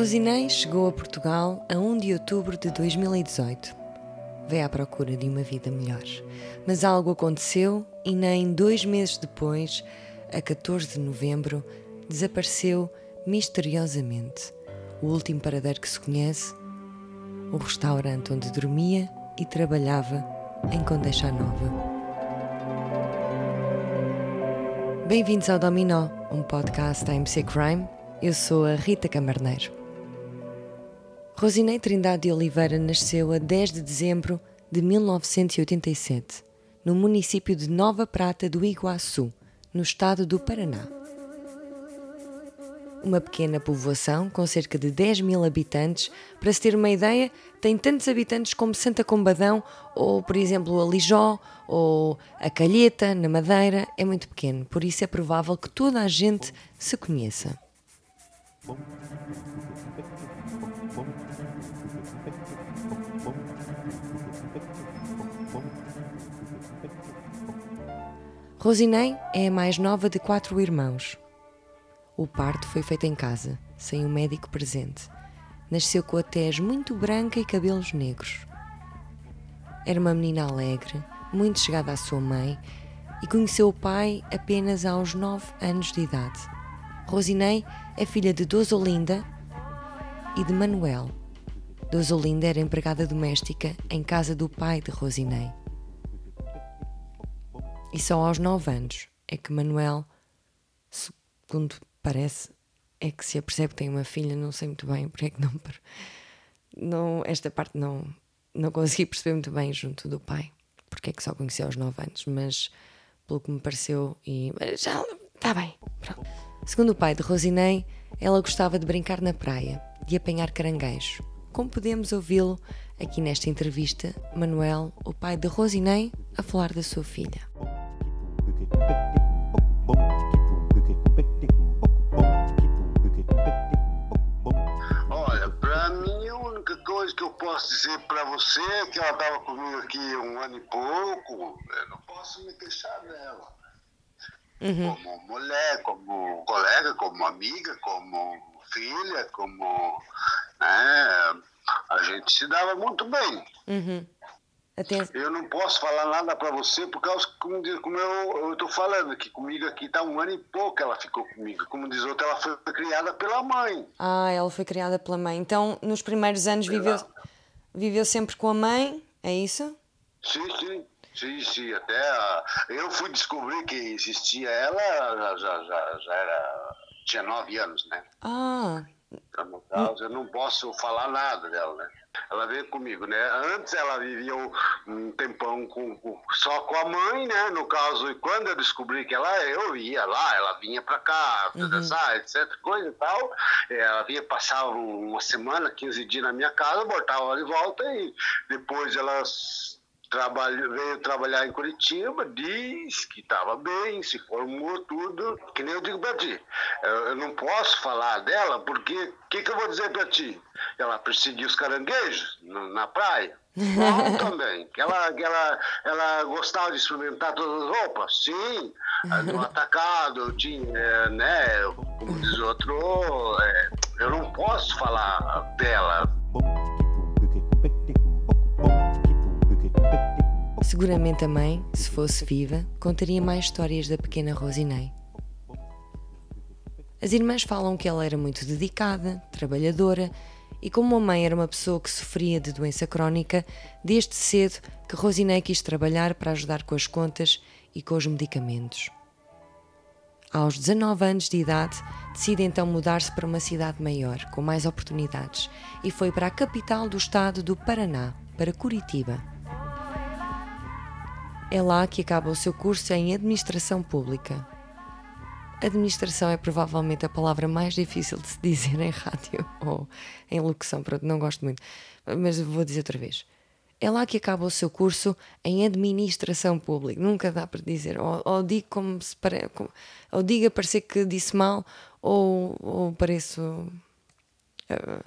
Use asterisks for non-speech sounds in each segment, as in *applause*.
Rosinei chegou a Portugal a 1 de outubro de 2018. Veio à procura de uma vida melhor. Mas algo aconteceu e nem dois meses depois, a 14 de novembro, desapareceu misteriosamente. O último paradeiro que se conhece, o restaurante onde dormia e trabalhava em Condeixa Nova. Bem-vindos ao Dominó, um podcast da MC Crime. Eu sou a Rita Camarneiro. Rosinei Trindade de Oliveira nasceu a 10 de dezembro de 1987, no município de Nova Prata do Iguaçu, no estado do Paraná. Uma pequena povoação com cerca de 10 mil habitantes, para se ter uma ideia, tem tantos habitantes como Santa Combadão ou, por exemplo, a Lijó ou a Calheta, na Madeira. É muito pequeno, por isso é provável que toda a gente se conheça. Rosinei é a mais nova de quatro irmãos. O parto foi feito em casa, sem um médico presente. Nasceu com a tez muito branca e cabelos negros. Era uma menina alegre, muito chegada à sua mãe e conheceu o pai apenas aos nove anos de idade. Rosinei é filha de Dozolinda e de Manuel. Dozolinda era empregada doméstica em casa do pai de Rosinei. E só aos 9 anos é que Manuel, segundo parece, é que se apercebe que tem uma filha, não sei muito bem porque é que não. não esta parte não, não consegui perceber muito bem junto do pai, porque é que só conheceu aos 9 anos, mas pelo que me pareceu, e já está bem. Pronto. Segundo o pai de Rosinei, ela gostava de brincar na praia, de apanhar caranguejo. Como podemos ouvi-lo aqui nesta entrevista, Manuel, o pai de Rosinei, a falar da sua filha. Olha, para mim a única coisa que eu posso dizer para você é que ela estava comigo aqui um ano e pouco, eu não posso me queixar dela. Uhum. Como mulher, como colega, como amiga, como filha, como. Né, a gente se dava muito bem. Uhum. Eu não posso falar nada para você por causa, como, como eu estou falando, que comigo aqui está um ano e pouco ela ficou comigo. Como diz outra, ela foi criada pela mãe. Ah, ela foi criada pela mãe. Então, nos primeiros anos viveu, viveu sempre com a mãe, é isso? Sim, sim. Sim, sim, até a, eu fui descobrir que existia ela, já, já, já era, tinha nove anos, né? Ah. Então, no caso, eu não posso falar nada dela, né? ela veio comigo, né? Antes ela vivia um tempão com, com, só com a mãe, né? No caso, quando eu descobri que ela, eu ia lá, ela vinha para cá, uhum. dançar, etc, coisa e tal. Ela vinha, passava uma semana, 15 dias na minha casa, voltava de volta e depois ela trabalho, veio trabalhar em Curitiba, diz que estava bem, se formou tudo. Que nem eu digo para ti, eu, eu, não posso falar dela porque o que, que eu vou dizer para ti? Ela perseguiu os caranguejos na, praia. Não, *laughs* também. Que ela, que ela, ela gostava de experimentar todas as roupas? Sim. No *laughs* atacado, tinha, é, né? Como diz outro, é, eu não posso falar dela Seguramente a mãe, se fosse viva, contaria mais histórias da pequena Rosinei. As irmãs falam que ela era muito dedicada, trabalhadora e, como a mãe era uma pessoa que sofria de doença crónica, desde cedo que Rosinei quis trabalhar para ajudar com as contas e com os medicamentos. Aos 19 anos de idade, decide então mudar-se para uma cidade maior, com mais oportunidades, e foi para a capital do estado do Paraná, para Curitiba. É lá que acaba o seu curso em Administração Pública. Administração é provavelmente a palavra mais difícil de se dizer em rádio *laughs* ou em locução, pronto, não gosto muito, mas vou dizer outra vez. É lá que acaba o seu curso em Administração Pública. Nunca dá para dizer, ou, ou digo como se pare, ou diga parecer que disse mal, ou, ou pareço. Uh,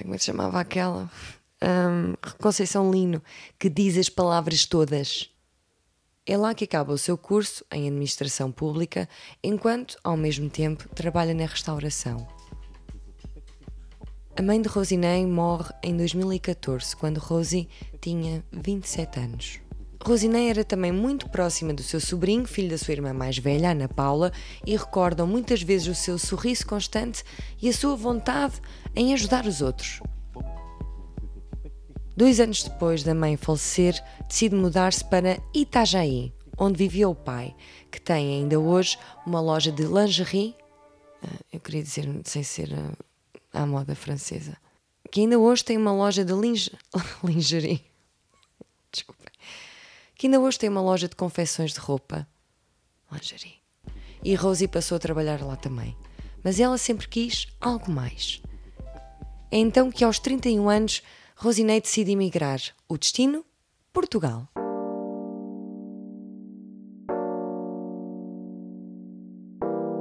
como é que se chamava aquela? Um, Conceição Lino, que diz as palavras todas. É lá que acaba o seu curso em administração pública, enquanto, ao mesmo tempo, trabalha na restauração. A mãe de Rosinei morre em 2014, quando Rosie tinha 27 anos. Rosinei era também muito próxima do seu sobrinho, filho da sua irmã mais velha, Ana Paula, e recordam muitas vezes o seu sorriso constante e a sua vontade em ajudar os outros. Dois anos depois da mãe falecer, decide mudar-se para Itajaí, onde vivia o pai, que tem ainda hoje uma loja de lingerie, ah, eu queria dizer sem ser à moda francesa, que ainda hoje tem uma loja de linge... *laughs* lingerie. Desculpa que ainda hoje tem uma loja de confecções de roupa. Lingerie. E Rosie passou a trabalhar lá também. Mas ela sempre quis algo mais. É então que aos 31 anos Rosinei decide emigrar. O destino? Portugal.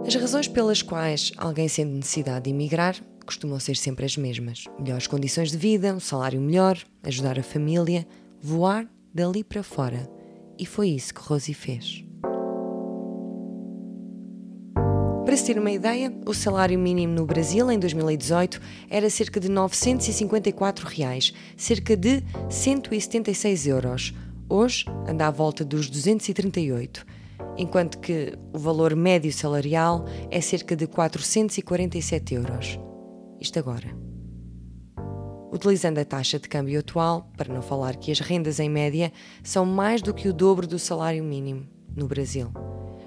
As razões pelas quais alguém sente necessidade de emigrar costumam ser sempre as mesmas: melhores condições de vida, um salário melhor, ajudar a família, voar dali para fora. E foi isso que Rosie fez. Para se ter uma ideia, o salário mínimo no Brasil em 2018 era cerca de 954 reais, cerca de 176 euros. Hoje anda à volta dos 238, enquanto que o valor médio salarial é cerca de 447 euros. Isto agora utilizando a taxa de câmbio atual, para não falar que as rendas em média são mais do que o dobro do salário mínimo no Brasil.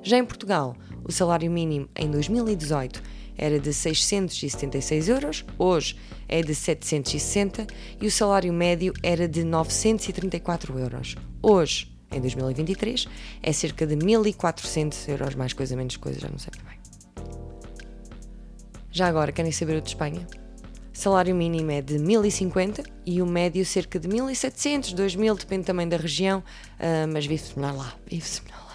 Já em Portugal, o salário mínimo em 2018 era de 676 euros, hoje é de 760 e o salário médio era de 934 euros. Hoje, em 2023, é cerca de 1400 euros, mais coisa menos coisa, já não sei bem. Já agora, querem saber o de Espanha? salário mínimo é de 1050 e o médio cerca de 1700, 2000, depende também da região, uh, mas vive-se melhor lá, vive-se melhor lá.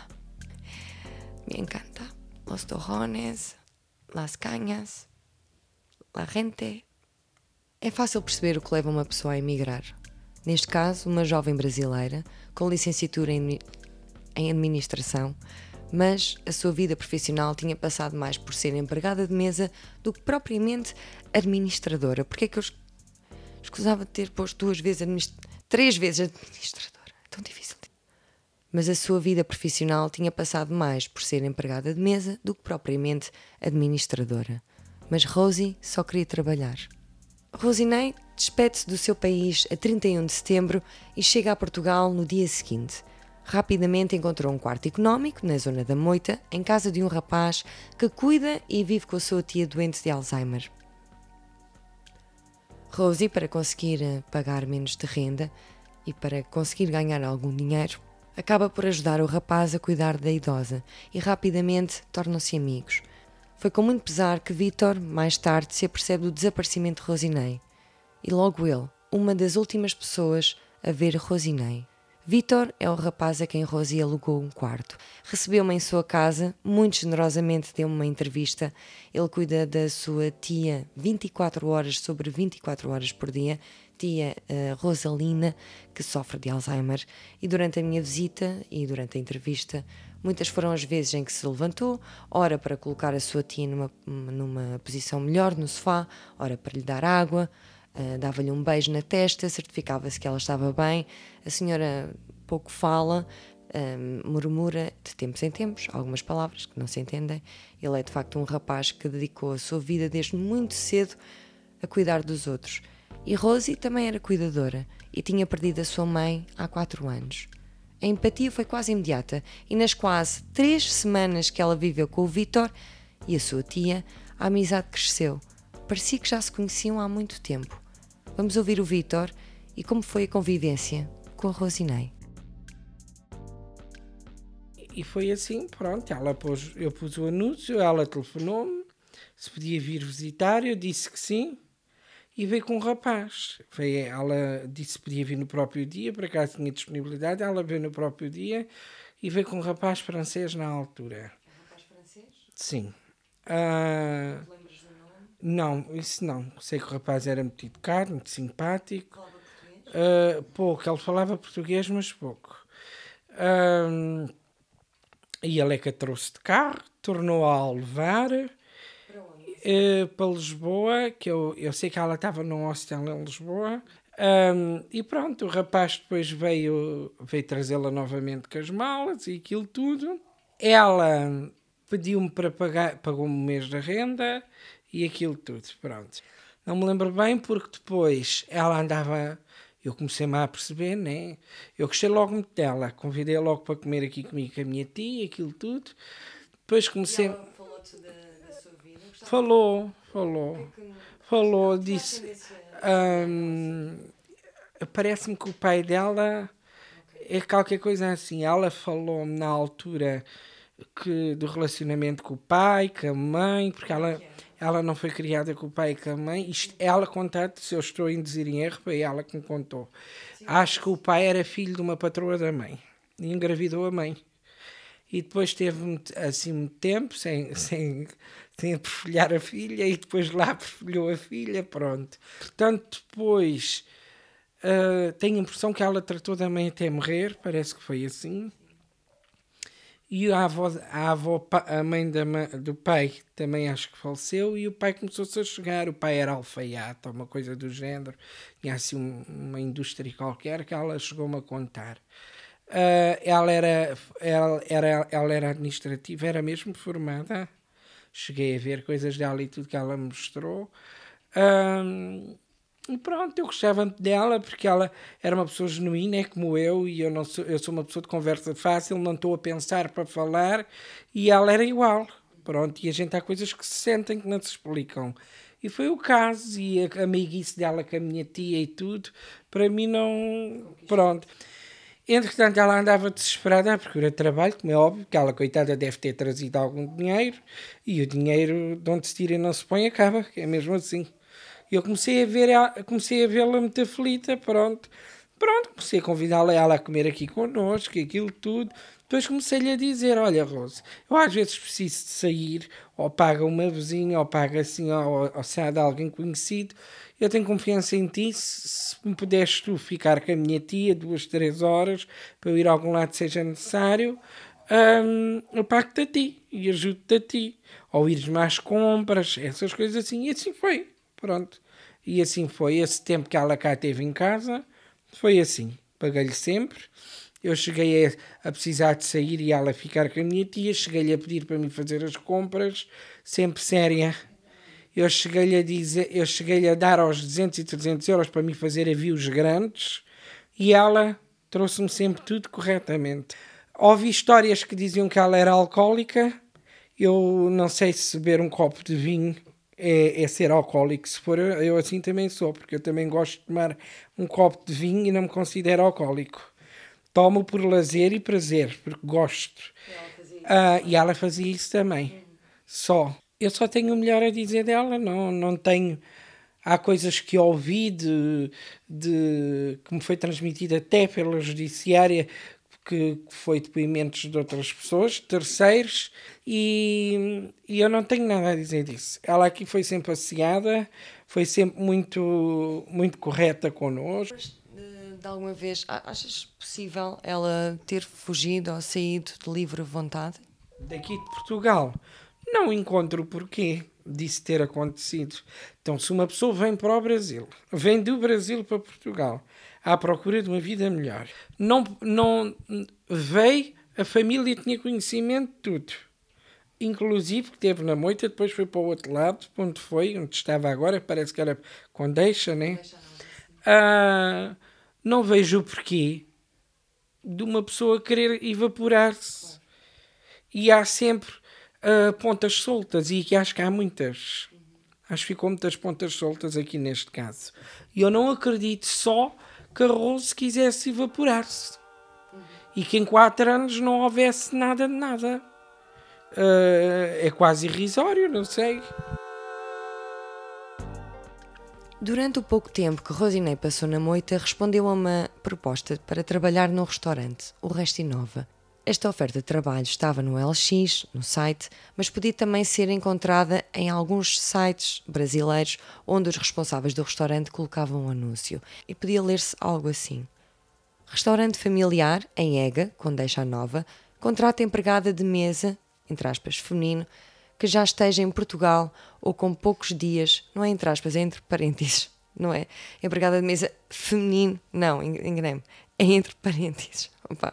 Me encanta. Los torrones, las cañas, la gente. É fácil perceber o que leva uma pessoa a emigrar. Neste caso, uma jovem brasileira com licenciatura em, em administração mas a sua vida profissional tinha passado mais por ser empregada de mesa do que propriamente administradora. Porque é que eu escusava de ter posto duas vezes, três vezes administradora? É tão difícil. Mas a sua vida profissional tinha passado mais por ser empregada de mesa do que propriamente administradora. Mas Rosie só queria trabalhar. Rosinei despede-se do seu país a 31 de setembro e chega a Portugal no dia seguinte rapidamente encontrou um quarto económico na zona da Moita, em casa de um rapaz que cuida e vive com a sua tia doente de Alzheimer. Rosie, para conseguir eh, pagar menos de renda e para conseguir ganhar algum dinheiro, acaba por ajudar o rapaz a cuidar da idosa e rapidamente tornam-se amigos. Foi com muito pesar que Vitor, mais tarde, se apercebe do desaparecimento de Rosinei. E logo ele, uma das últimas pessoas a ver Rosinei. Vitor é o rapaz a quem Rosie alugou um quarto. Recebeu-me em sua casa, muito generosamente deu-me uma entrevista. Ele cuida da sua tia 24 horas sobre 24 horas por dia, tia uh, Rosalina, que sofre de Alzheimer. E durante a minha visita e durante a entrevista, muitas foram as vezes em que se levantou, ora para colocar a sua tia numa, numa posição melhor no sofá, ora para lhe dar água. Uh, dava-lhe um beijo na testa, certificava-se que ela estava bem. A senhora pouco fala, um, ah, murmura de tempos em tempos algumas palavras que não se entendem. Ele é de facto um rapaz que dedicou a sua vida desde muito cedo a cuidar dos outros. E Rosie também era cuidadora e tinha perdido a sua mãe há quatro anos. A empatia foi quase imediata e nas quase três semanas que ela viveu com o Vitor e a sua tia, a amizade cresceu. Parecia que já se conheciam há muito tempo. Vamos ouvir o Vitor e como foi a convivência com a Rosinei. E foi assim, pronto, ela pôs, eu pus o anúncio, ela telefonou-me, se podia vir visitar, eu disse que sim, e veio com um rapaz. Veio, ela disse que podia vir no próprio dia, por acaso tinha disponibilidade, ela veio no próprio dia e veio com um rapaz francês na altura. Um rapaz francês? Sim. Uh, não, isso não. Sei que o rapaz era muito educado, muito simpático. Falava português? Uh, pouco, ele falava português, mas pouco. Uh, e ele é que a trouxe de carro, tornou-a a levar. uh, para Lisboa, que eu, eu sei que ela estava num hostel em Lisboa. Um, e pronto, o rapaz depois veio, veio trazê-la novamente com as malas e aquilo tudo. Ela pediu-me para pagar, pagou-me um mês da renda e aquilo tudo, pronto. Não me lembro bem porque depois ela andava, eu comecei-me a perceber, né? Eu gostei logo muito dela, convidei logo para comer aqui comigo com a minha tia, aquilo tudo. Depois comecei. falou-te da, da, sua vida? Falou, falou. Que que... Falou, disse. Hum, Parece-me que o pai dela é qualquer coisa assim. Ela falou-me na altura que do relacionamento com o pai, com a mãe, porque ela, ela não foi criada com o pai e com a mãe. Isto, ela conta se eu estou a induzir em erro, foi ela que me contou. Sim, Acho que o pai era filho de uma patroa da mãe e engravidou a mãe. E depois teve assim muito tempo sem, sem, sem perfilhar a filha e depois lá perfilhou a filha, pronto. Portanto, depois uh, tenho a impressão que ela tratou da mãe até morrer, parece que foi assim. E a avó, a, avó, a mãe da, do pai também acho que faleceu e o pai começou-se a chegar. O pai era alfaiate, uma coisa do género. Tinha assim um, uma indústria qualquer que ela chegou-me a contar. Uh, ela, era, ela, era, ela era administrativa, era mesmo formada. Cheguei a ver coisas dela e tudo que ela mostrou. Uh, e pronto, eu gostava dela porque ela era uma pessoa genuína, é como eu, e eu, não sou, eu sou uma pessoa de conversa fácil, não estou a pensar para falar, e ela era igual. Pronto, e a gente há coisas que se sentem que não se explicam. E foi o caso, e a amiguice dela com a minha tia e tudo, para mim não. Pronto. Entretanto, ela andava desesperada à procura de trabalho, como é óbvio, que ela, coitada, deve ter trazido algum dinheiro, e o dinheiro de onde se tira e não se põe acaba, é mesmo assim. Eu comecei a ver comecei a vê-la muito aflita, pronto. Pronto, comecei a convidá-la ela a comer aqui connosco, aquilo tudo. Depois comecei-lhe a dizer: Olha, Rose, eu às vezes preciso de sair, ou paga uma vizinha, ou paga assim, ou, ou há de alguém conhecido. Eu tenho confiança em ti. Se, se me puderes tu ficar com a minha tia duas, três horas para eu ir a algum lado seja necessário, hum, eu pago-te a ti e ajudo-te a ti. Ou ires mais compras, essas coisas assim. E assim foi. Pronto. E assim foi. Esse tempo que ela cá teve em casa, foi assim. Paguei-lhe sempre. Eu cheguei a, a, precisar de sair e ela ficar com a minha tia. Cheguei-lhe a pedir para mim fazer as compras, sempre séria. Eu cheguei-lhe a dizer, eu cheguei-lhe a dar aos 200 e 300 euros para me fazer avios grandes e ela trouxe-me sempre tudo corretamente. Ouvi histórias que diziam que ela era alcoólica. Eu não sei se beber um copo de vinho é, é, ser alcoólico. Se for, eu assim também sou, porque eu também gosto de tomar um copo de vinho e não me considero alcoólico. Tomo por lazer e prazer, porque gosto. Ah, e ela fazia isso também. Uhum. Só. Eu só tenho o melhor a dizer dela, não, não tenho. Há coisas que ouvi de, de que me foi transmitida até pela judiciária que foi depoimentos de outras pessoas, terceiros, e, e, eu não tenho nada a dizer disso. Ela aqui foi sempre associada, foi sempre muito, muito correta connosco. De, de alguma vez, achas possível ela ter fugido ou saído de livre vontade? Daqui de Portugal? Não encontro o porquê disso ter acontecido. Então, se uma pessoa vem para o Brasil, vem do Brasil para Portugal, à procura de uma vida melhor. Não, não veio, a família tinha conhecimento de tudo. Inclusive que teve na moita, depois foi para o outro lado, onde foi, onde estava agora, parece que era com deixa, né? Ah, não vejo o porquê de uma pessoa querer evaporar-se. E há sempre uh, pontas soltas, e acho que há muitas. Acho que ficou muitas pontas soltas aqui neste caso. E eu não acredito só Rose quisesse evaporar-se. E que em quatro anos não houvesse nada de nada. Uh, é quase irrisório, não sei. Durante o pouco tempo que Rosinei passou na moita, respondeu a uma proposta para trabalhar num restaurante, o Restinova, esta oferta de trabalho estava no LX, no site, mas podia também ser encontrada em alguns sites brasileiros onde os responsáveis do restaurante colocavam um anúncio e podia ler-se algo assim: Restaurante familiar em Ega, com deixa nova, contrata empregada de mesa, entre aspas, feminino, que já esteja em Portugal ou com poucos dias, não é entre aspas, é entre parênteses, *laughs* não é? Empregada de mesa feminino, não, enganei-me, é entre parênteses. Opa.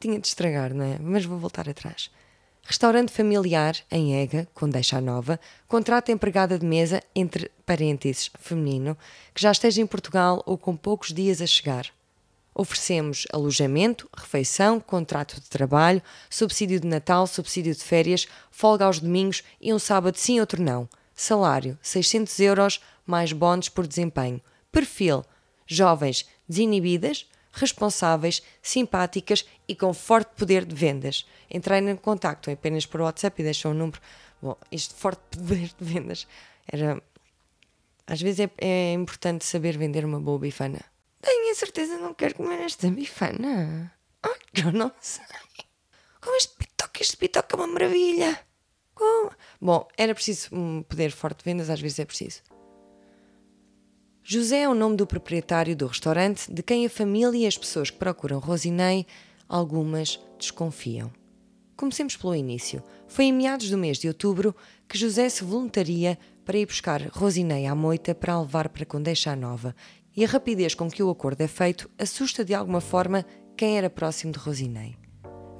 Tinha de estragar, não é? Mas vou voltar atrás. Restaurante familiar em Ega, com deixa nova, contrata empregada de mesa, entre parênteses, feminino, que já esteja em Portugal ou com poucos dias a chegar. Oferecemos alojamento, refeição, contrato de trabalho, subsídio de Natal, subsídio de férias, folga aos domingos e um sábado sim, outro não. Salário: 600 euros mais bónus por desempenho. Perfil: jovens desinibidas, responsáveis, simpáticas e com forte poder de vendas. Entrei em contato apenas por WhatsApp e deixou um número. Bom, este forte *laughs* poder de vendas era. Às vezes é, é importante saber vender uma boa bifana. Tenho a certeza que não quero comer esta bifana. Ai, eu não sei. Como este pitoque, este pitoque é uma maravilha. Como? Bom, era preciso um poder forte de vendas, às vezes é preciso. José é o nome do proprietário do restaurante, de quem a família e as pessoas que procuram Rosinei, algumas desconfiam. Comecemos pelo início. Foi em meados do mês de outubro que José se voluntaria para ir buscar Rosinei à moita para a levar para Condeixa Nova e a rapidez com que o acordo é feito assusta de alguma forma quem era próximo de Rosinei.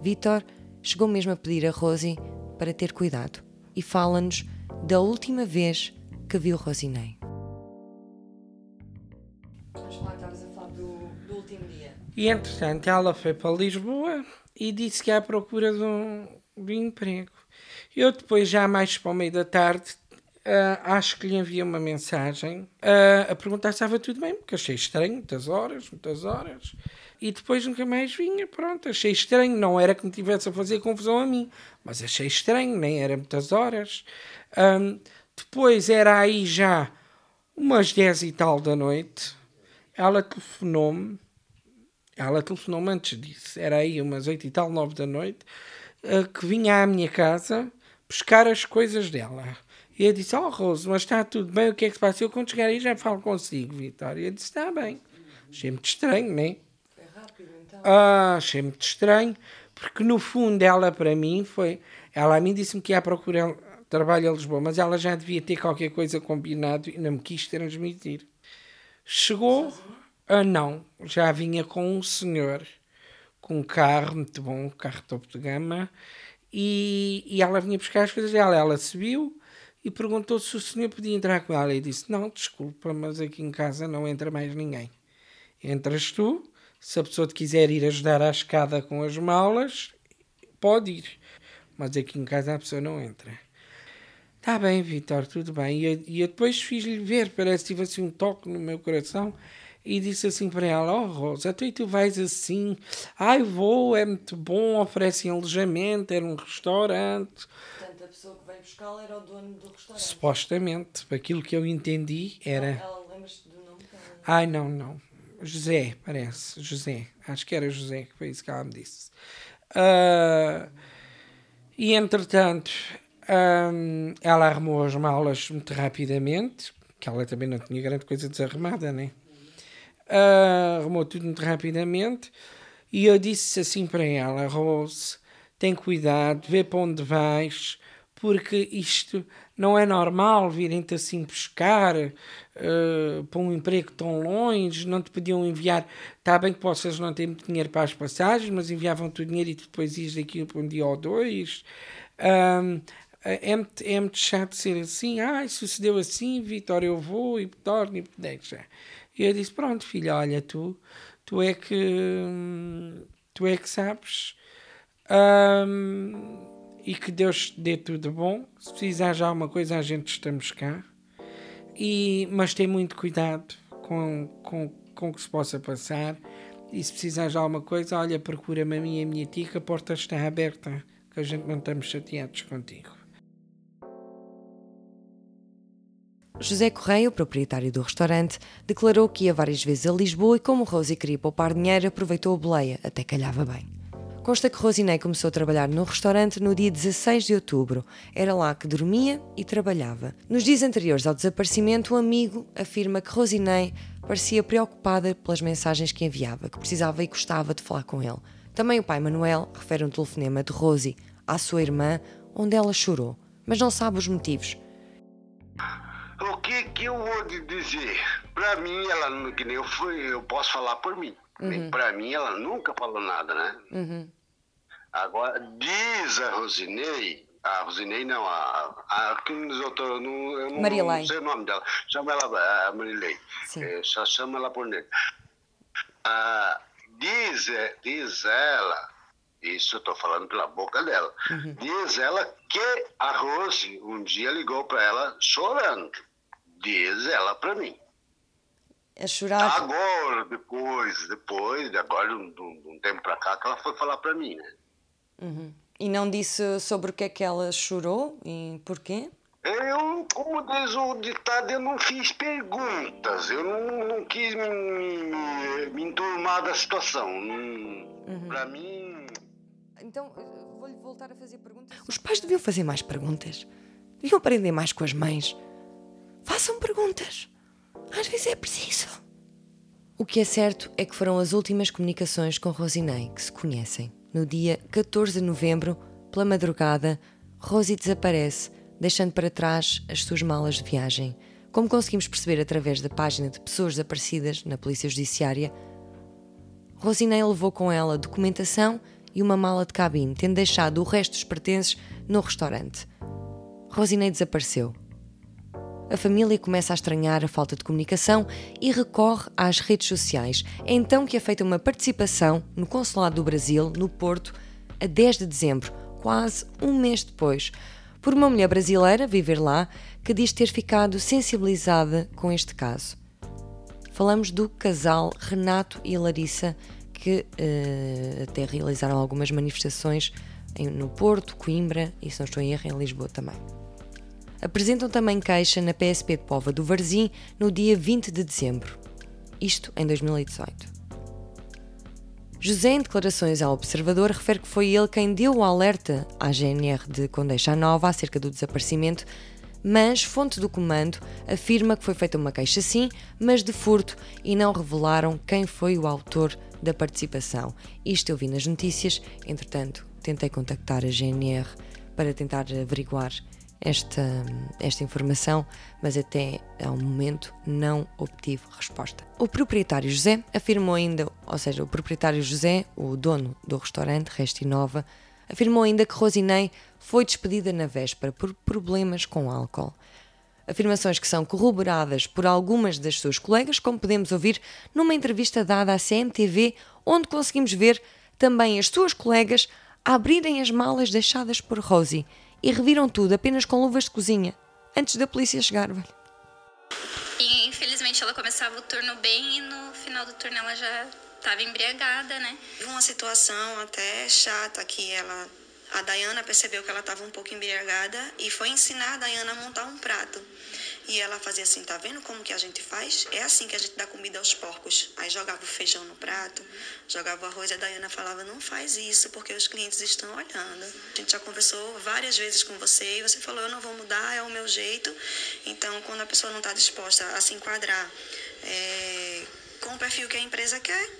Vitor chegou mesmo a pedir a Rosi para ter cuidado e fala-nos da última vez que viu Rosinei. E entretanto ela foi para Lisboa e disse que é à procura de um, de um emprego. Eu depois, já mais para o meio da tarde, Uh, acho que lhe enviei uma mensagem uh, a perguntar se estava tudo bem, porque achei estranho, muitas horas, muitas horas. E depois nunca mais vinha, pronto, achei estranho. Não era que me tivesse a fazer confusão a mim, mas achei estranho, nem era muitas horas. Um, depois era aí já umas 10 e tal da noite, ela telefonou-me, ela telefonou-me antes disso, era aí umas 8 e tal, 9 da noite, uh, que vinha à minha casa buscar as coisas dela. E eu disse: Oh, Rose, mas está tudo bem, o que é que se passa? Eu, quando chegar aí, já falo consigo, Vitória. Eu disse: Está bem. Achei muito estranho, não é? Foi rápido, então. Ah, achei muito estranho, porque no fundo ela, para mim, foi. Ela a mim disse-me que ia procurar trabalho a Lisboa, mas ela já devia ter qualquer coisa combinado e não me quis transmitir. Chegou. Ah, não, já vinha com um senhor com um carro muito bom, um carro topo de gama, e, e ela vinha buscar as coisas dela. Ela subiu e perguntou se o senhor podia entrar com ela. E disse: Não, desculpa, mas aqui em casa não entra mais ninguém. Entras tu, se a pessoa te quiser ir ajudar à escada com as malas, pode ir. Mas aqui em casa a pessoa não entra. Está bem, Vitor, tudo bem. E eu, e eu depois fiz-lhe ver, parece que tive assim um toque no meu coração e disse assim para ela: Oh Rosa, tu e tu vais assim? Ai, vou, é muito bom, oferecem alojamento, era um restaurante pessoa que veio buscá-la era o dono do restaurante. Supostamente, aquilo que eu entendi era. Ela lembra-se do nome dela? Ai, não, não. José, parece. José. Acho que era José, que foi isso que ela me disse. Uh, e entretanto, um, ela arrumou as malas muito rapidamente, que ela também não tinha grande coisa desarrumada, né? Uh, arrumou tudo muito rapidamente. E eu disse assim para ela: Rose, tem cuidado, vê para onde vais, porque isto não é normal virem-te assim buscar uh, para um emprego tão longe, não te podiam enviar, está bem que possas não ter muito dinheiro para as passagens, mas enviavam-te o dinheiro e tu depois ias daqui para um dia ou dois. Um, é, muito, é muito chato ser assim, ah, sucedeu assim, Vitória, eu vou e torno e deixa. E eu disse, pronto, filha, olha, tu, tu é que, tu é que sabes. Um, e que Deus te dê tudo bom. Se precisar de alguma coisa, a gente estamos cá. E, mas tem muito cuidado com, com, com o que se possa passar. E se precisar de alguma coisa, olha, procura-me a e a minha tia, que a porta está aberta, que a gente não estamos chateados contigo. José Correia, o proprietário do restaurante, declarou que ia várias vezes a Lisboa e, como Rosie queria poupar dinheiro, aproveitou a boleia, até calhava bem. Consta que Rosinei começou a trabalhar no restaurante no dia 16 de outubro. Era lá que dormia e trabalhava. Nos dias anteriores ao desaparecimento, um amigo afirma que Rosinei parecia preocupada pelas mensagens que enviava, que precisava e gostava de falar com ele. Também o pai Manuel refere um telefonema de Rosi à sua irmã, onde ela chorou, mas não sabe os motivos. O que que eu vou dizer? Pra mim, ela, que nem eu fui, eu posso falar por mim. Uhum. Pra mim, ela nunca falou nada, né? Uhum. Agora, diz a Rosinei, a Rosinei não, a, a que nos doutor, eu não, eu não, não sei o nome dela, chama ela a Marilei, Sim. É, só chama ela por nele. Ah, diz, é, diz ela, isso eu estou falando pela boca dela, Uhum. diz ela que a Rose um dia ligou para ela chorando, diz ela para mim. A chorar. Agora, depois, depois, de agora, de um, de um- tempo para cá, que ela foi falar para mim, né? Uhum. E não disse sobre o que é que ela chorou e porquê? Eu, como diz o ditado, eu não fiz perguntas. Eu não, não quis me, me, me enturmar da situação. Não- Pra mim. Então, vou-lhe voltar a fazer perguntas. Os pais deviam fazer mais perguntas. Deviam aprender mais com as mães. Façam perguntas. Às vezes é preciso. O que é certo é que foram as últimas comunicações com Rosinei que se conhecem. No dia 14 de novembro, pela madrugada, Rosie desaparece, deixando para trás as suas malas de viagem. Como conseguimos perceber através da página de pessoas desaparecidas na Polícia Judiciária, Rosinei levou com ela documentação e uma mala de cabine, tendo deixado o resto dos pertences no restaurante. Rosinei desapareceu. A família começa a estranhar a falta de comunicação e recorre às redes sociais. É então que é feita uma participação no Consulado do Brasil, no Porto, a 10 de dezembro, quase um mês depois, por uma mulher brasileira viver lá que diz ter ficado sensibilizada com este caso. Falamos do casal Renato e Larissa, que eh, até realizaram algumas manifestações no Porto, Coimbra e, se não estou em erro, em Lisboa também. Apresentam também queixa na PSP de Pova do Varzim no dia 20 de dezembro. Isto em 2018. José, em declarações ao Observador, refere que foi ele quem deu o alerta à GNR de Condeixa Nova acerca do desaparecimento, mas fonte do comando afirma que foi feita uma queixa sim, mas de furto e não revelaram quem foi o autor da participação. Isto eu vi nas notícias, entretanto, tentei contactar a GNR para tentar averiguar esta, esta informação, mas até ao momento não obtive resposta. O proprietário José afirmou ainda, ou seja, o proprietário José, o dono do restaurante Restinova, afirmou ainda que Rosinei foi despedida na véspera por problemas com álcool. Afirmações que são corroboradas por algumas das suas colegas, como podemos ouvir numa entrevista dada à CMTV, onde conseguimos ver também as suas colegas abrirem as malas deixadas por Rosie e reviram tudo apenas com luvas de cozinha, antes da polícia chegar. velho. E infelizmente ela começava o turno bem e no final do turno ela já estava embriagada, né? Uma situação até chata que ela, a Dayana percebeu que ela estava um pouco embriagada e foi ensinar a Dayana a montar um prato. E ela fazia assim, tá vendo como que a gente faz? É assim que a gente dá comida aos porcos. Aí jogava o feijão no prato, jogava o arroz e a Dayana falava, não faz isso porque os clientes estão olhando. A gente já conversou várias vezes com você e você falou, eu não vou mudar, é o meu jeito. Então, quando a pessoa não está disposta a se enquadrar é, com o perfil que a empresa quer,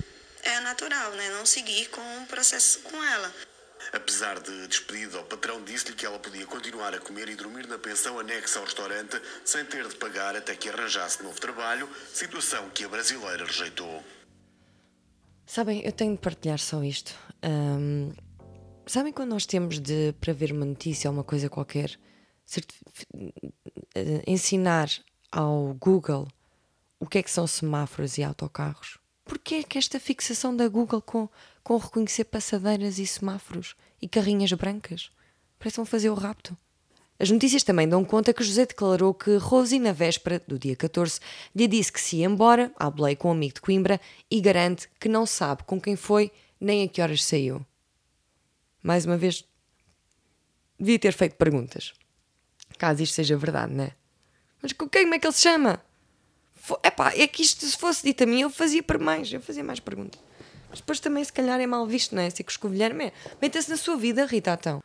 é natural, né? Não seguir com o processo com ela. Apesar de despedida, o patrão disse-lhe que ela podia continuar a comer e dormir na pensão anexa ao restaurante sem ter de pagar até que arranjasse novo trabalho, situação que a brasileira rejeitou. Sabem, eu tenho de partilhar só isto. Ahm, sabem quando nós temos de, para ver uma notícia ou uma coisa qualquer, eh, ensinar ao Google o que é que são semáforos e autocarros? Porquê é que esta fixação da Google com, com reconhecer passadeiras e semáforos e carrinhas brancas? Parece que vão fazer o rapto. As notícias também dão conta que José declarou que Rosie, na véspera do dia 14, lhe disse que se ia embora, à Belém com um amigo de Coimbra, e garante que não sabe com quem foi nem a que horas saiu. Mais uma vez, devia ter feito perguntas. Caso isto seja verdade, não é? Mas com quem é que ele se chama? Epá, é que isto se fosse dito a mim, eu fazia para mais, eu fazia mais perguntas. Mas depois também, se calhar, é mal visto, não é? Assim que escovilhar, é. Meta-se na sua vida, Rita, então.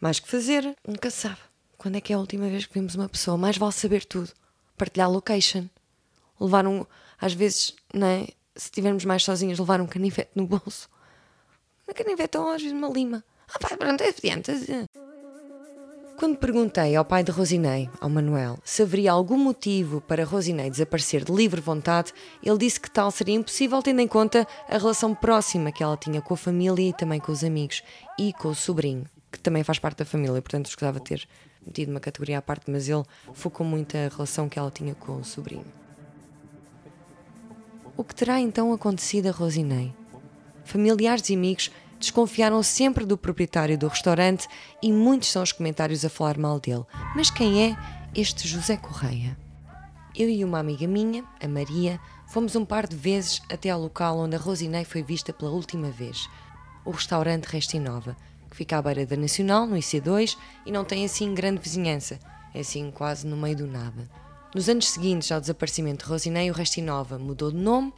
Mais que fazer, nunca se sabe. Quando é que é a última vez que vimos uma pessoa? Mais vale saber tudo. Partilhar location. Levar um. Às vezes, não é? Se estivermos mais sozinhos, levar um canivete no bolso. Uma canivete ou às vezes uma lima. Ah, pá, pronto, é adiante. Quando perguntei ao pai de Rosinei, ao Manuel, se haveria algum motivo para Rosinei desaparecer de livre vontade, ele disse que tal seria impossível tendo em conta a relação próxima que ela tinha com a família e também com os amigos e com o sobrinho, que também faz parte da família, portanto escusava ter metido uma categoria à parte, mas ele focou muito a relação que ela tinha com o sobrinho. O que terá então acontecido a Rosinei? Familiares e amigos desconfiaram sempre do proprietário do restaurante e muitos são os comentários a falar mal dele. Mas quem é este José Correia? Eu e uma amiga minha, a Maria, fomos um par de vezes até ao local onde a Rosinei foi vista pela última vez, o restaurante Restinova, que fica à beira da Nacional, no IC2, e não tem assim grande vizinhança, é assim quase no meio do nada. Nos anos seguintes ao desaparecimento de Rosinei, o Restinova mudou de nome,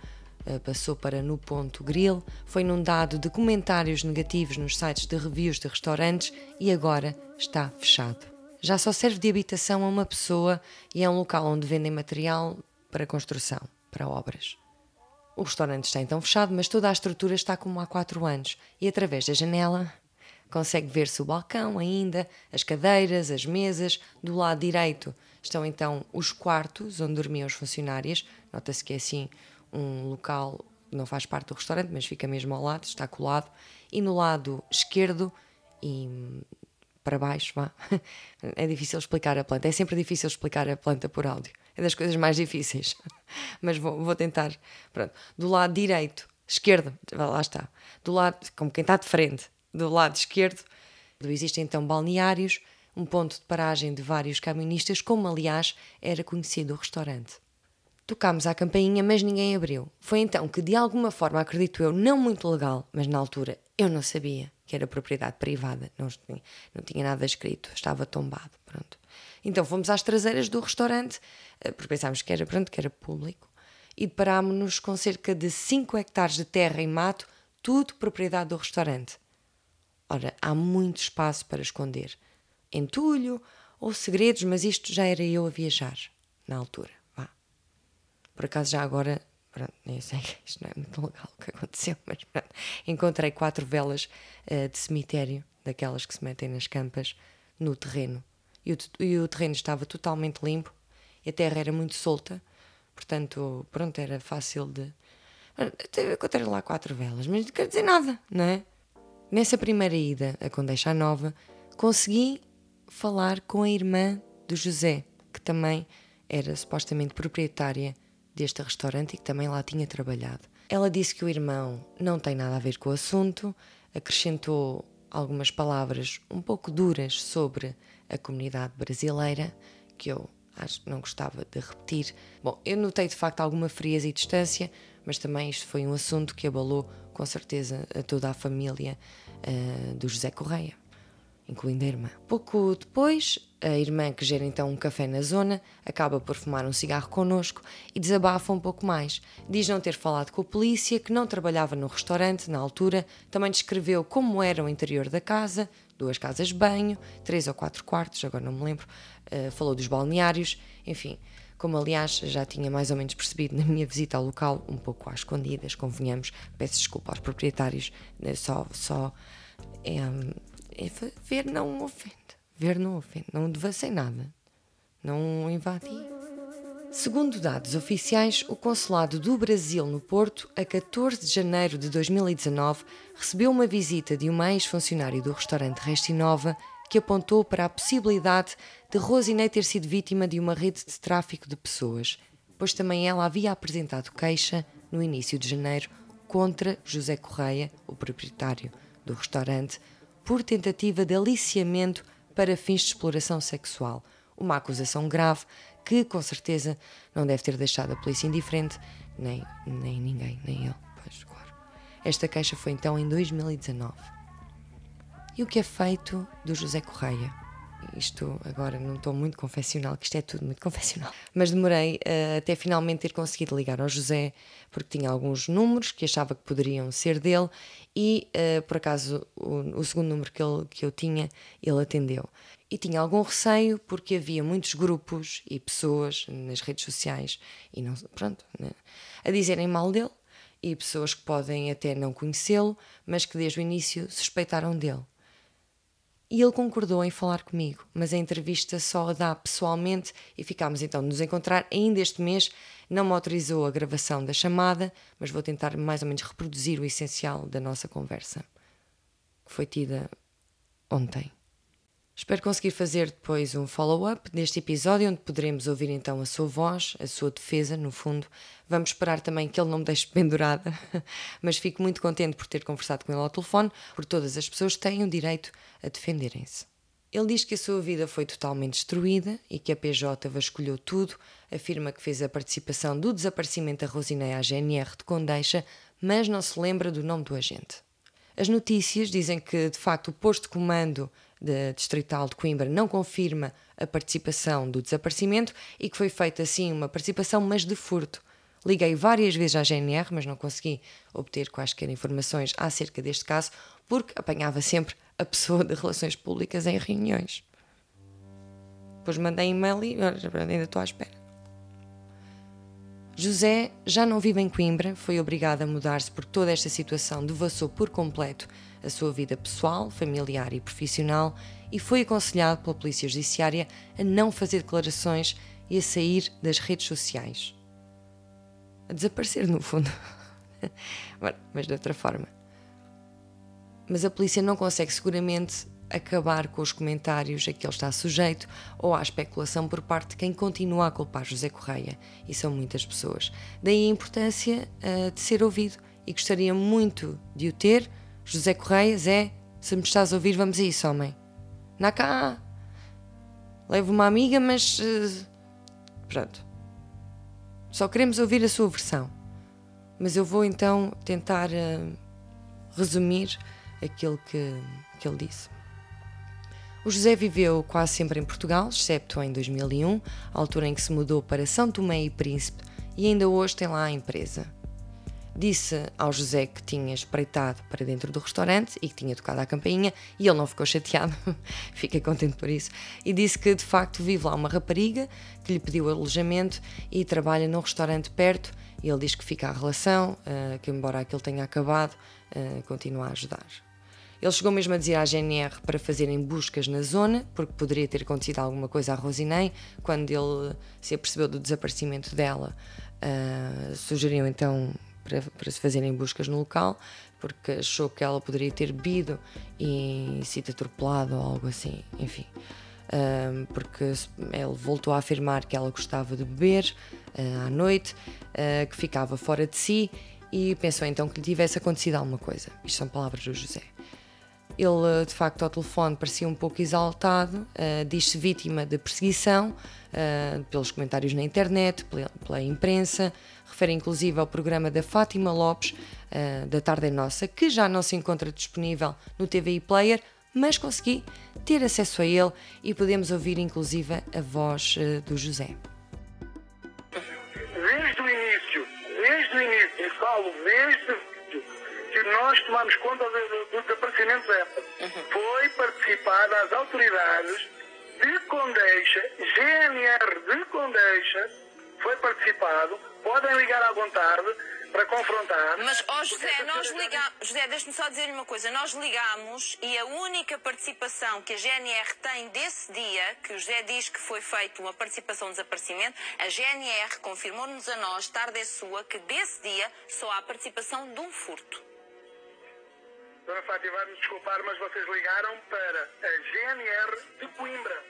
passou para No Ponto Grill, foi inundado de comentários negativos nos sites de reviews de restaurantes e agora está fechado. Já só serve de habitação a uma pessoa e é um local onde vendem material para construção, para obras. O restaurante está então fechado, mas toda a estrutura está como há quatro anos e através da janela consegue ver-se o balcão ainda, as cadeiras, as mesas. Do lado direito estão então os quartos onde dormiam os funcionários. Nota-se que é assim um local não faz parte do restaurante, mas fica mesmo ao lado, está colado. E no lado esquerdo e para baixo, vá. *laughs* É difícil explicar a planta. É sempre difícil explicar a planta por áudio. É das coisas mais difíceis. *laughs* Mas vou, vou tentar. Pronto. Do lado direito, esquerdo, lá está. Do lado, como quem está de frente, do lado esquerdo, existem então balneários, um ponto de paragem de vários camionistas, como aliás era conhecido o restaurante. Tocámos à campainha, mas ninguém abriu. Foi então que, de alguma forma, acredito eu, não muito legal, mas na altura eu não sabia que era propriedade privada, não tinha, não tinha nada escrito, estava tombado, pronto. Então fomos às traseiras do restaurante, eh, porque pensámos que era, pronto, que era público, e deparámos-nos com cerca de 5 hectares de terra e mato, tudo propriedade do restaurante. Ora, há muito espaço para esconder entulho ou segredos, mas isto já era eu a viajar na altura. Por acaso, já agora, pronto, nem sei, *laughs* isto não é muito legal o que aconteceu, *laughs* mas pronto, encontrei quatro velas uh, de cemitério, daquelas que se metem nas campas, no terreno. E o, e o terreno estava totalmente limpo, e a terra era muito solta, portanto, pronto, era fácil de. Encontrei lá quatro velas, mas não quer dizer nada, não é? Nessa primeira ida a Condeixa Nova, consegui falar com a irmã do José, que também era supostamente proprietária deste restaurante e que também lá tinha trabalhado. Ela disse que o irmão não tem nada a ver com o assunto, acrescentou algumas palavras um pouco duras sobre a comunidade brasileira, que eu acho que não gostava de repetir. Bom, eu notei de facto alguma frieza e distância, mas também isto foi um assunto que abalou com certeza a toda a família uh, do José Correia incluindo a irmã. Pouco depois, a irmã, que gera então um café na zona, acaba por fumar um cigarro connosco e desabafa um pouco mais. Diz não ter falado com a polícia, que não trabalhava no restaurante na altura, também descreveu como era o interior da casa, duas casas de banho, três ou quatro quartos, agora não me lembro, uh, falou dos balneários, enfim. Como aliás já tinha mais ou menos percebido na minha visita ao local, um pouco às escondidas, convenhamos, peço desculpa aos proprietários, né, só, só é ver não ofende. Ver não ofende. Não devacei nada. Não invadi. Segundo dados oficiais, o Consulado do Brasil no Porto, a 14 de janeiro de 2019, recebeu uma visita de uma ex-funcionário do restaurante Restinova que apontou para a possibilidade de Rosinei ter sido vítima de uma rede de tráfico de pessoas, pois também ela havia apresentado queixa, no início de janeiro, contra José Correia, o proprietário do restaurante, por tentativa de aliciamento para fins de exploração sexual. Uma acusação grave que, com certeza, não deve ter deixado a polícia indiferente, nem, nem ninguém, nem ele. Pois, claro. Esta queixa foi então em 2019. E o que é feito do José Correia? Isto agora não estou muito confessional, que isto é tudo muito confessional. Mas demorei uh, até finalmente ter conseguido ligar ao José, porque tinha alguns números que achava que poderiam ser dele, e uh, por acaso o, o, segundo número que, ele, que eu tinha, ele atendeu. E tinha algum receio, porque havia muitos grupos e pessoas nas redes sociais, e não, pronto, né, a dizerem mal dele, e pessoas que podem até não conhecê-lo, mas que desde o início suspeitaram dele. E ele concordou em falar comigo, mas a entrevista só a dá pessoalmente e ficámos então de nos encontrar ainda este mês. Não me autorizou a gravação da chamada, mas vou tentar mais ou menos reproduzir o essencial da nossa conversa, que foi tida ontem. Espero conseguir fazer depois um follow-up deste episódio, onde poderemos ouvir então a sua voz, a sua defesa, no fundo. Vamos esperar também que ele não me deixe *laughs* pendurada, mas fico muito contente por ter conversado com ele ao telefone, porque todas as pessoas têm o direito a defenderem-se. Ele diz que a sua vida foi totalmente destruída e que a PJ vasculhou tudo, afirma que fez a participação do desaparecimento da Rosinei à GNR de Condeixa, mas não se lembra do nome do agente. As notícias dizem que, de facto, o posto de comando da Distrital de Coimbra não confirma a participação do desaparecimento e que foi feita assim uma participação, mas de furto. Liguei várias vezes à GNR, mas não consegui obter quaisquer informações acerca deste caso, porque apanhava sempre a pessoa de relações públicas em reuniões. Depois mandei e-mail e ainda estou à espera. José já não vive em Coimbra, foi obrigado a mudar-se por toda esta situação devassou por completo a sua vida pessoal, familiar e profissional e foi aconselhado pela Polícia Judiciária a não fazer declarações e a sair das redes sociais. A desaparecer, no fundo. *laughs* mas de outra forma. Mas a polícia não consegue seguramente acabar com os comentários a que ele está sujeito ou à especulação por parte de quem continua a culpar José Correia, e são muitas pessoas. Daí a importância uh, de ser ouvido e gostaria muito de o ter José Correia, Zé, se me estás a ouvir, vamos a isso, homem. Na cá. Levo uma amiga, mas. Uh, pronto. Só queremos ouvir a sua versão. Mas eu vou então tentar uh, resumir aquilo que, que ele disse. O José viveu quase sempre em Portugal, excepto em 2001, altura em que se mudou para São Tomé e Príncipe, e ainda hoje tem lá a empresa. Disse ao José que tinha espreitado para dentro do restaurante e que tinha tocado a campainha e ele não ficou chateado, *laughs* fiquei contente por isso. E disse que de facto vive lá uma rapariga que lhe pediu alojamento e trabalha num restaurante perto. E ele diz que fica a relação, uh, que embora aquilo tenha acabado, uh, continua a ajudar. Ele chegou mesmo a dizer à GNR para fazerem buscas na zona, porque poderia ter acontecido alguma coisa à Rosinei, quando ele se apercebeu do desaparecimento dela. Uh, sugeriu então para, para se fazerem buscas no local, porque achou que ela poderia ter bebido e sido atropelado ou algo assim, enfim. Um, porque ele voltou a afirmar que ela gostava de beber uh, à noite, uh, que ficava fora de si e pensou então que lhe tivesse acontecido alguma coisa. Isto são palavras do José. Ele, de facto, ao telefone parecia um pouco exaltado, uh, diz-se vítima de perseguição uh, pelos comentários na internet, pela, pela, imprensa, refere inclusive ao programa da Fátima Lopes, uh, da Tarde é Nossa, que já não se encontra disponível no TVI Player, mas consegui ter acesso a ele e podemos ouvir inclusive a voz do José. Desde o início, desde o início, falo desde que nós tomamos conta do, do, desaparecimento dela. Uhum. Foi participar das autoridades de Condeixa, GNR de Condeixa, foi participado, podem ligar à vontade para confrontar. Mas, ó oh, José, nós ligamos, José, deixe-me só dizer uma coisa, nós ligamos e a única participação que a GNR tem desse dia, que o José diz que foi feita uma participação de desaparecimento, a GNR confirmou-nos a nós, tarde é sua, que desse dia só há participação de um furto. Dona Fátima, vai-me desculpar, mas vocês ligaram para a GNR de Coimbra.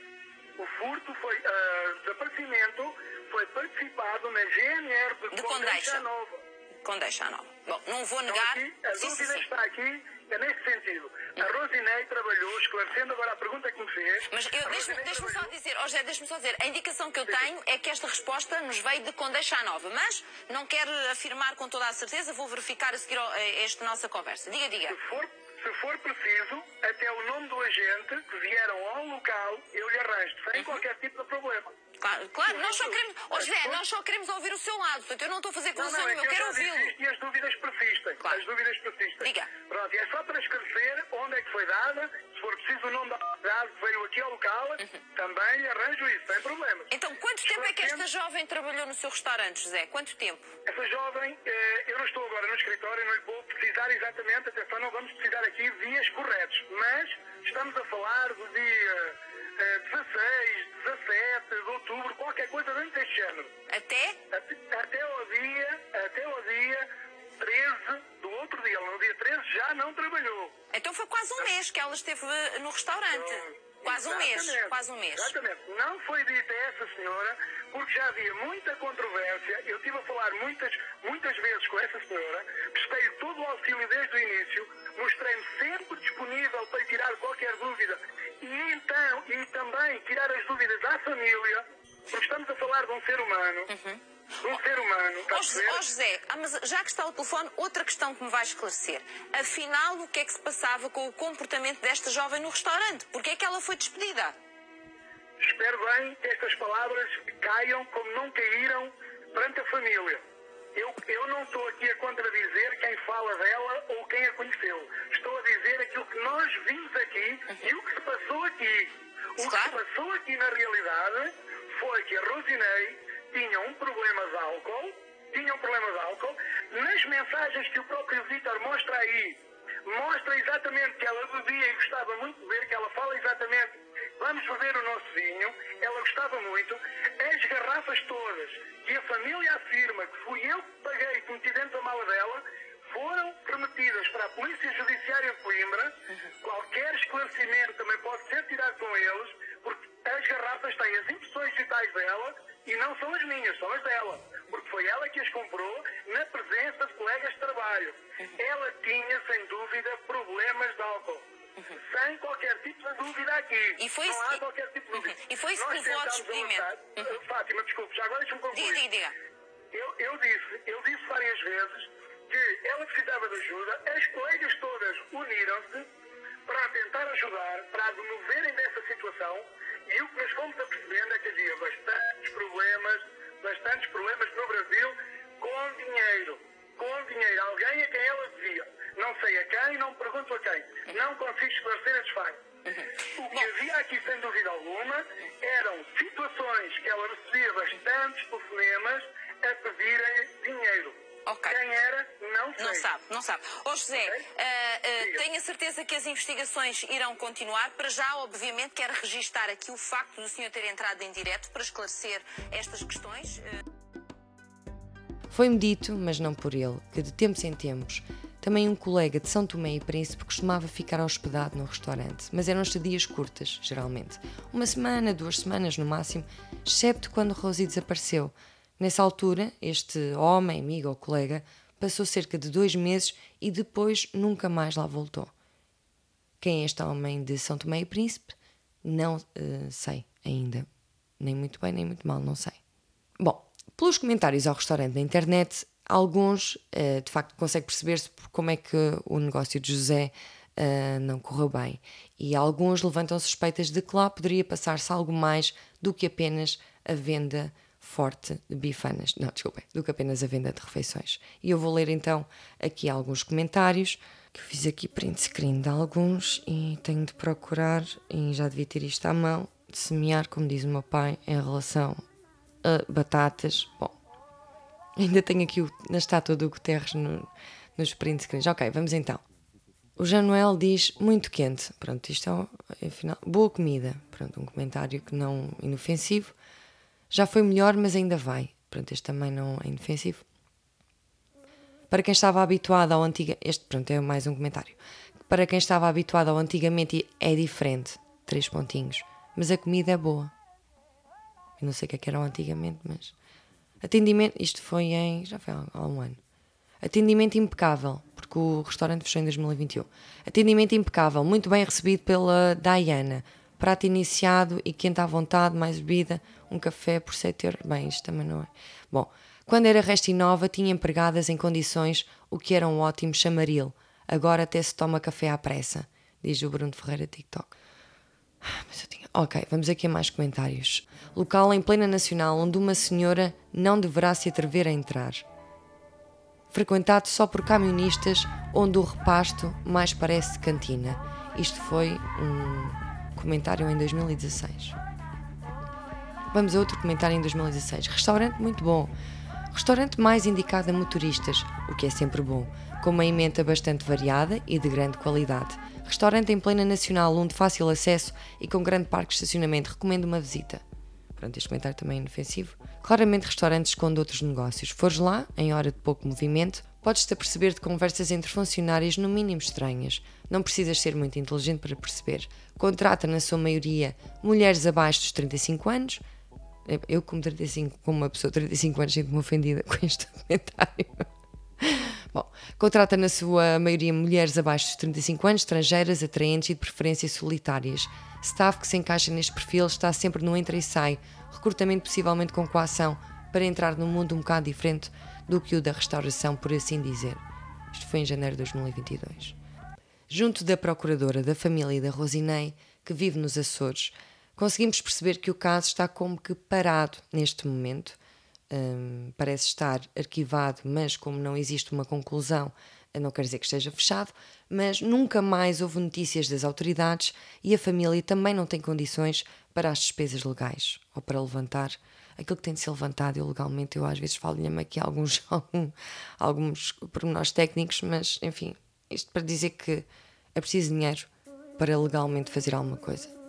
O furto foi, uh, desaparecimento foi participado na GNR de, de Condeixa Nova. Condeixa Nova. Bom, não vou negar. Então, aqui, a sim, dúvida sim, está aqui, é nesse sentido. A hum. Rosinei trabalhou, esclarecendo agora a pergunta que me fez. Mas deixe-me deixe só dizer, oh José, deixe-me só dizer, a indicação que eu tenho é que esta resposta nos veio de Condeixa Nova, mas não quero afirmar com toda a certeza, vou verificar a seguir esta nossa conversa. Diga, diga. Se for, se for preciso, até o nome do agente que vieram ao local, eu lhe arranjo, sem uhum. qualquer tipo de problema. Claro, claro nós só queremos, oh José, nós só queremos ouvir o seu lado, portanto eu não estou a fazer acusação nenhuma, é eu quero ouvi-lo. E as dúvidas persistem, claro. as dúvidas persistem. Diga. Pronto, é só para esclarecer onde é que foi dada, se for preciso o nome da autoridade que veio aqui ao local, uhum. também arranjo isso, sem problemas. Então, Quanto tempo é que esta jovem trabalhou no seu restaurante, José? Quanto tempo? Essa jovem, eh, eu não estou agora no escritório, não lhe vou precisar exatamente, atenção, não vamos precisar aqui dias corretos, mas estamos a falar do dia eh, 16, 17 de outubro, qualquer coisa dentro deste género. Até? Até, ao dia, até ao dia 13 do outro dia, ela no dia 13 já não trabalhou. Então foi quase um mês que ela esteve no restaurante. Quase um mês, quase um mês. Exatamente. Não foi dita a essa senhora, porque já havia muita controvérsia. Eu estive a falar muitas, muitas vezes com essa senhora, prestei todo o auxílio desde o início, mostrei-me sempre disponível para tirar qualquer dúvida e então, e também tirar as dúvidas à família, porque estamos a falar de um ser humano. De um ser humano, está Ó José, perceber? ó José, ah, mas já que está ao telefone, outra questão que me vai esclarecer. Afinal, o que é que se passava com o comportamento desta jovem no restaurante? Porquê é que ela foi despedida? Espero bem que estas palavras caiam como não caíram perante a família. Eu, eu não estou aqui a contradizer quem fala dela ou quem a conheceu. Estou a dizer aquilo que nós vimos aqui e o que se passou aqui. O Claro. que se passou aqui na realidade foi que a Rosinei tinha um problema de álcool, tinha um problema de álcool. Nas mensagens que o próprio Vítor mostra aí, mostra exatamente que ela bebia e gostava muito de beber, que ela fala exatamente, vamos beber o nosso vinho, ela gostava muito. As garrafas todas que a família afirma que fui eu que paguei, que meti dentro da mala dela, foram remetidas para a Polícia Judiciária de Coimbra. Qualquer esclarecimento também pode ser tirado com eles, porque as garrafas têm as impressões digitais dela e não são as minhas, são as dela. Porque foi ela que as comprou na presença de colegas de trabalho. Ela tinha, sem dúvida, problemas de álcool. Sem qualquer tipo de dúvida aqui. E foi não isso há que- qualquer tipo de dúvida. Uhum. E foi isso que levou ao despedimento. Uh, Fátima, desculpe, já agora deixa-me concluir. Diga, diga. Eu, eu disse, eu disse várias vezes que ela precisava de ajuda, as colegas todas uniram-se para tentar ajudar, para a demoverem dessa situação, e o que nós fomos apercebendo é que havia bastantes problemas, bastantes problemas no Brasil com dinheiro. Com dinheiro. Alguém a quem ela devia. Não sei a quem, não pergunto a quem. Não consigo esclarecer esses factos. O que havia aqui, sem dúvida alguma, eram situações que ela recebia bastantes telefonemas a pedirem dinheiro. Ok. Quem era, não sei. Não sabe, não sabe. Ó José, Ok. ah, ah, Diga. tenho a certeza que as investigações irão continuar. Para já, obviamente, quero registar aqui o facto do senhor ter entrado em direto para esclarecer estas questões. Ah, Foi-me dito, mas não por ele, que de tempos em tempos também um colega de São Tomé e Príncipe costumava ficar hospedado no restaurante, mas eram estadias curtas, geralmente. Uma semana, duas semanas no máximo, excepto quando Rosie desapareceu. Nessa altura, este homem, amigo ou colega, passou cerca de dois meses e depois nunca mais lá voltou. Quem é este homem de São Tomé e Príncipe? Não eh, sei ainda. Nem muito bem, nem muito mal, não sei. Bom, pelos comentários ao restaurante na internet, alguns eh, de facto conseguem perceber-se como é que o negócio de José eh, não correu bem. E alguns levantam suspeitas de que lá poderia passar-se algo mais do que apenas a venda forte de bifanas. Não, desculpem, do que apenas a venda de refeições. E eu vou ler então aqui alguns comentários que eu fiz aqui print screen de alguns e tenho de procurar, e já devia ter isto à mão, de semear, como diz o meu pai, em relação a batatas. Bom, ainda tenho aqui o- na estátua do Guterres no, nos print screens. Ok, vamos então. O Januel diz muito quente. Pronto, isto é, afinal, boa comida. Pronto, um comentário que não inofensivo. Já foi melhor, mas ainda vai. Pronto, este também não é inofensivo. Para quem estava habituado ao antiga, este pronto é mais um comentário. Para quem estava habituado ao antigamente é diferente, três pontinhos, mas a comida é boa. Eu não sei o que é que era o antigamente, mas atendimento, isto foi em, já foi há, um ano. Atendimento impecável, porque o restaurante fechou em 2021. Atendimento impecável, muito bem recebido pela Diana. Prato iniciado e quente à vontade, mais bebida, um café por 7 euros. Bem, isto também não é. Bom, quando era Resta Nova, tinha empregadas em condições, o que era um ótimo chamaril. Agora até se toma café à pressa, diz o Bruno Ferreira TikTok. Ah, Mas eu tinha... Ok, vamos aqui a mais comentários. Local em plena nacional onde uma senhora não deverá se atrever a entrar. Frequentado só por camionistas, onde o repasto mais parece cantina. Isto foi um comentário em 2016. Vamos a outro comentário em 2016. Restaurante muito bom. Restaurante mais indicado a motoristas, o que é sempre bom, com uma emenda bastante variada e de grande qualidade. Restaurante em plena nacional, um de fácil acesso e com grande parque de estacionamento. Recomendo uma visita. Pronto, este comentário também é inofensivo. Claramente, restaurantes esconde outros negócios. Fores lá, em hora de pouco movimento, podes-te aperceber de conversas entre funcionários no mínimo estranhas. Não precisas ser muito inteligente para perceber. Contrata, na sua maioria, mulheres abaixo dos 35 anos. Eu, como, 35, como uma pessoa de 35 anos, sinto-me ofendida *laughs* com este comentário. Bom, contrata na sua maioria mulheres abaixo dos 35 anos, estrangeiras, atraentes e de preferência solitárias. Staff que se encaixa neste perfil está sempre no entra e sai, recrutamento possivelmente com coação, para entrar num mundo um bocado diferente do que o da restauração, por assim dizer. Isto foi em janeiro de 2022. Junto da procuradora da família da Rosinei, que vive nos Açores, conseguimos perceber que o caso está como que parado neste momento um, parece estar arquivado, mas como não existe uma conclusão, não quer dizer que esteja fechado, mas nunca mais houve notícias das autoridades e a família também não tem condições para as despesas legais ou para levantar aquilo que tem de ser levantado e legalmente. Eu às vezes falo-lhe aqui alguns, *laughs* alguns pormenores técnicos, mas enfim, isto para dizer que é preciso dinheiro para legalmente fazer alguma coisa.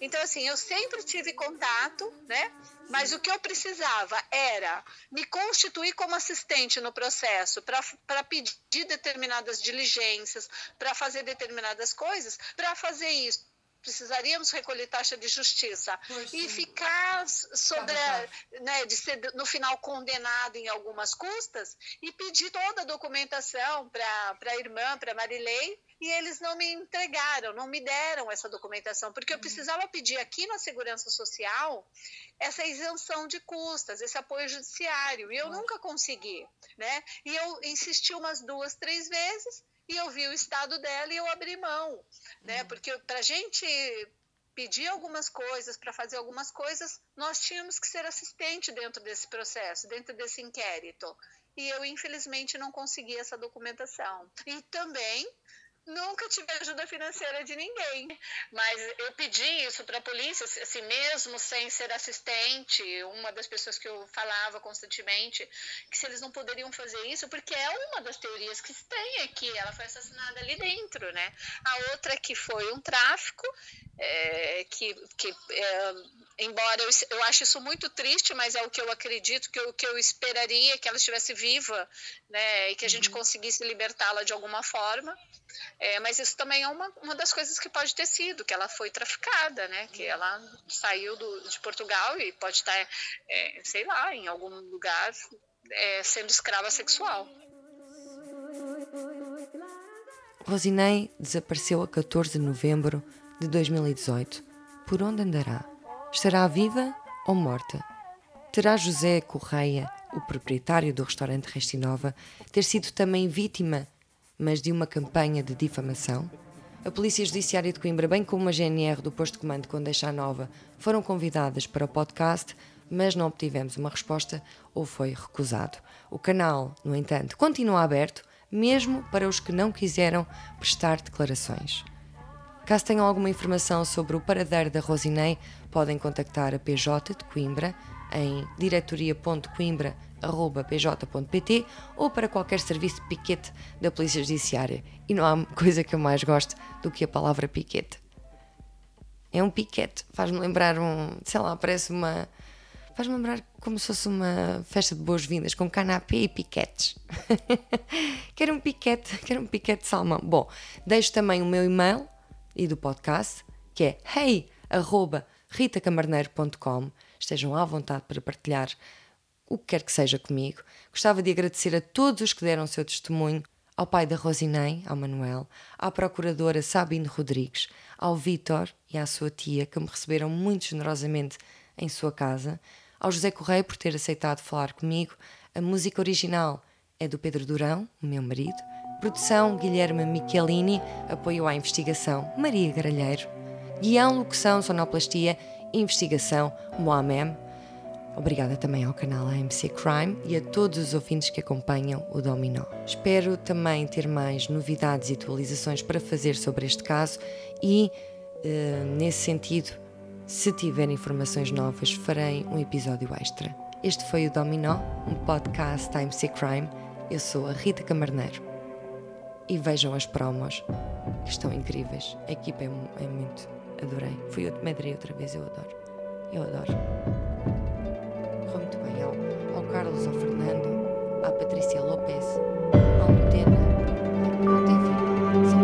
Então, assim, eu sempre tive contato, né? Mas o que eu precisava era me constituir como assistente no processo para pedir determinadas diligências, para fazer determinadas coisas, para fazer isso precisaríamos recolher taxa de justiça e ficar sobre né, de ser no final condenado em algumas custas e pedir toda a documentação para a irmã, para Marilei, e eles não me entregaram, não me deram essa documentação, porque eu uhum. precisava pedir aqui na Segurança Social essa isenção de custas, esse apoio judiciário, e eu nunca consegui, né? E eu insisti umas duas, três vezes, e eu vi o estado dela e eu abri mão, né? Uhum. Porque para a gente pedir algumas coisas, para fazer algumas coisas, nós tínhamos que ser assistente dentro desse processo, dentro desse inquérito. E eu, infelizmente, não consegui essa documentação. E também Nunca tive ajuda financeira de ninguém, mas eu pedi isso para a polícia, assim mesmo sem ser assistente, uma das pessoas que eu falava constantemente, que se eles não poderiam fazer isso, porque é uma das teorias que se tem aqui, ela foi assassinada ali dentro, né? A outra que foi um tráfico, é, que, que é, embora eu, eu ache isso muito triste, mas é o que eu acredito, que eu, que eu esperaria que ela estivesse viva, né? E que a gente uhum. conseguisse libertá-la de alguma forma. É, mas isso também é uma, uma das coisas que pode ter sido, que ela foi traficada, né? Que ela saiu do, de Portugal e pode estar, é, sei lá, em algum lugar é, sendo escrava sexual. Rosinei desapareceu a 14 de novembro de 2018. Por onde andará? Estará viva ou morta? Terá José Correia, o proprietário do restaurante Restinova, ter sido também vítima mas de uma campanha de difamação? A Polícia Judiciária de Coimbra, bem como a GNR do Posto de Comando Condeixa Nova, foram convidadas para o podcast, mas não obtivemos uma resposta ou foi recusado. O canal, no entanto, continua aberto, mesmo para os que não quiseram prestar declarações. Caso tenham alguma informação sobre o paradeiro da Rosinei, podem contactar a PJ de Coimbra em diretoria.coimbra.com pj.pt ou para qualquer serviço de piquete da Polícia Judiciária. E não há *laughs* coisa que eu mais gosto do que a palavra piquete. É um piquete, faz-me lembrar um, sei lá, parece uma. Faz-me lembrar como se fosse uma festa de boas-vindas com canapé e piquetes. *laughs* quero um piquete, *laughs* quero um piquete de salmão. Bom, deixo também o meu e-mail e do podcast, que é hey.ritacamarneiro.com. Estejam à vontade para partilhar o que quer que seja comigo. Gostava de agradecer a todos os que deram o seu testemunho, ao pai da Rosinei, ao Manuel, à procuradora Sabine Rodrigues, ao Vítor e à sua tia, que me receberam muito generosamente em sua casa, ao José Correia por ter aceitado falar comigo. A música original é do Pedro Durão, o meu marido. Produção Guilherme Michelini, apoio à investigação Maria Garalheiro. Guião, locução, sonoplastia, investigação Moamem. Obrigada também ao canal AMC Crime e a todos os ouvintes que acompanham o Dominó. Espero também ter mais novidades e atualizações para fazer sobre este caso e, uh, nesse sentido, Se tiver informações novas, farei um episódio extra. Este foi o Dominó, um podcast Time C Crime. Eu sou a Rita Camarneiro e vejam as promos, que estão incríveis. A equipa é, é muito. Adorei. Fui eu de outra vez, eu adoro. Eu adoro. Correu muito bem ao, ao Carlos, ao Fernando, à Patrícia Lopes, ao Lutena ao enfim. São